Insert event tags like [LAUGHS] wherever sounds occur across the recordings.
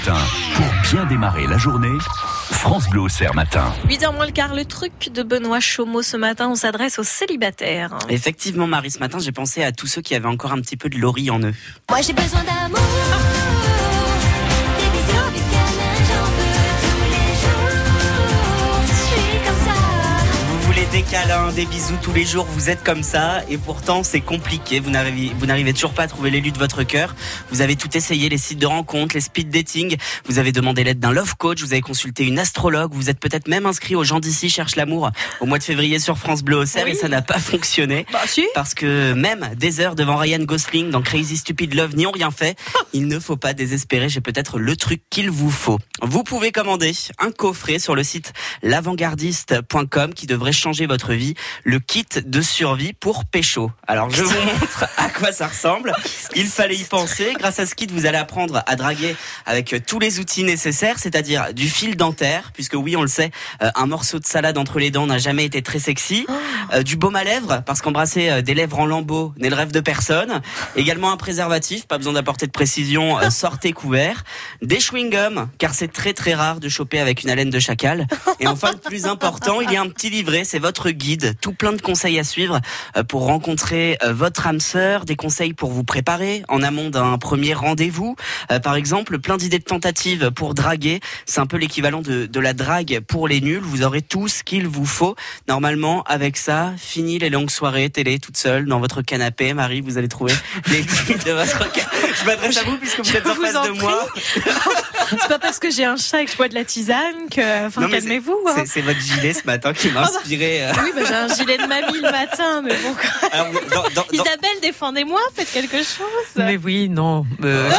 matin. Pour bien démarrer la journée, France Bleu Auxerre matin. 8h moins le quart, le truc de Benoît Chaumeau ce matin, on s'adresse aux célibataires. Effectivement, Marie, ce matin, j'ai pensé à tous ceux qui avaient encore un petit peu de lori en eux. Moi j'ai besoin d'amour. Des câlins, des bisous tous les jours, vous êtes comme ça, et pourtant c'est compliqué. Vous n'arrivez, toujours pas à trouver l'élu de votre cœur. Vous avez tout essayé, les sites de rencontres, les speed dating. Vous avez demandé l'aide d'un love coach, vous avez consulté une astrologue, vous êtes peut-être même inscrit aux gens d'ici cherchent l'amour au mois de février sur France Bleu Auxerre Oui. et ça n'a pas fonctionné. Bah si Parce que même des heures devant Ryan Gosling dans Crazy Stupid Love n'y ont rien fait. [LAUGHS] Il ne faut pas désespérer, j'ai peut-être le truc qu'il vous faut. Vous pouvez commander un coffret sur le site l'avantgardiste.com qui devrait changer votre vie, le kit de survie pour pécho. Alors je vous montre à quoi ça ressemble. Il fallait y penser. Grâce à ce kit, vous allez apprendre à draguer avec tous les outils nécessaires, c'est-à-dire du fil dentaire, puisque oui, on le sait, euh, un morceau de salade entre les dents n'a jamais été très sexy. Euh, du baume à lèvres, parce qu'embrasser euh, des lèvres en lambeaux n'est le rêve de personne. Également un préservatif, pas besoin d'apporter de précision, euh, sortez couvert. Des chewing-gums, car c'est très très rare de choper avec une haleine de chacal. Et enfin, le plus important, il y a un petit livret, c'est votre guide, tout plein de conseils à suivre euh, pour rencontrer euh, votre âme sœur, des conseils pour vous préparer en amont d'un premier rendez-vous. Euh, par exemple, plein d'idées de tentatives pour draguer. C'est un peu l'équivalent de, de la drague pour les nuls. Vous aurez tout ce qu'il vous faut. Normalement, avec ça, fini les longues soirées télé toute seule dans votre canapé. Marie, vous allez trouver [LAUGHS] les guides de votre ca- Je m'adresse à vous puisque vous êtes en face de moi. C'est pas parce que j'ai un chat et que je bois de la tisane que. Enfin, calmez-vous. hein. C'est c'est votre gilet ce matin qui m'a inspiré. Oui, bah, j'ai un gilet de mamie le matin, mais bon. quoi. Alors, dans- dans- dans- Isabelle, défendez-moi, faites quelque chose. Mais oui, non. euh,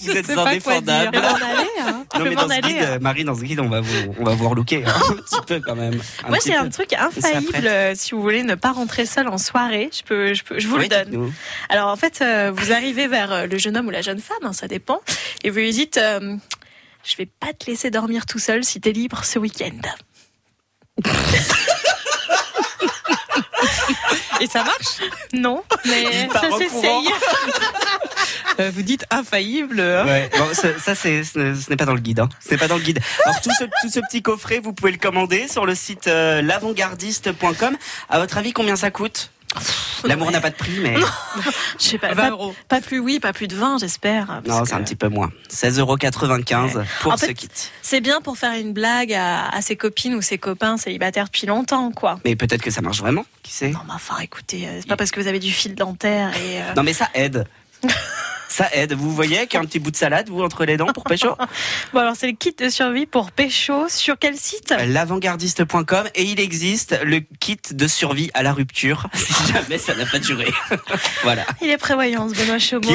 vous êtes indéfendable. Hein. Je Non mais dans ce aller. guide, euh, Marie, dans ce guide, on va vous, on va vous relooker hein, un petit peu quand même. Un Moi, j'ai un truc infaillible euh, si vous voulez ne pas rentrer seul en soirée. Je peux, je peux, je vous Oui, le donne. Alors en fait, euh, vous arrivez vers euh, le jeune homme ou la jeune femme, hein, ça dépend, et vous lui dites euh, Je vais pas te laisser dormir tout seul si t'es libre ce week-end. Et ça marche? Non, mais ça s'essaye. [LAUGHS] Euh, Vous dites infaillible. hein Ouais, bon, ça, ça, c'est, ce n'est- ce n'est pas dans le guide. Hein. Ce n'est pas dans le guide. Alors tout ce, tout ce petit coffret, vous pouvez le commander sur le site euh, l'avantgardiste.com. À votre avis, combien ça coûte? L'amour n'a pas de prix, mais Je sais pas, 20 pas, euros. pas plus, oui, pas plus de 20, j'espère. non, que c'est un petit peu moins. 16,95€ pour En ce fait, kit. C'est bien pour faire une blague à, à ses copines ou ses copains célibataires depuis longtemps, quoi. Mais peut-être que ça marche vraiment, qui sait? Non, mais enfin, écoutez, euh, c'est pas parce que vous avez du fil dentaire et. euh, Non mais ça aide. [LAUGHS] Ça aide. Vous voyez avec un petit bout de salade, vous, entre les dents pour pécho [LAUGHS] Bon, alors c'est le kit de survie pour pécho sur quel site L'avantgardiste.com et il existe le kit de survie à la rupture [LAUGHS] si jamais ça n'a pas duré. [LAUGHS] voilà. Il est prévoyant, ce Benoît Chaumont.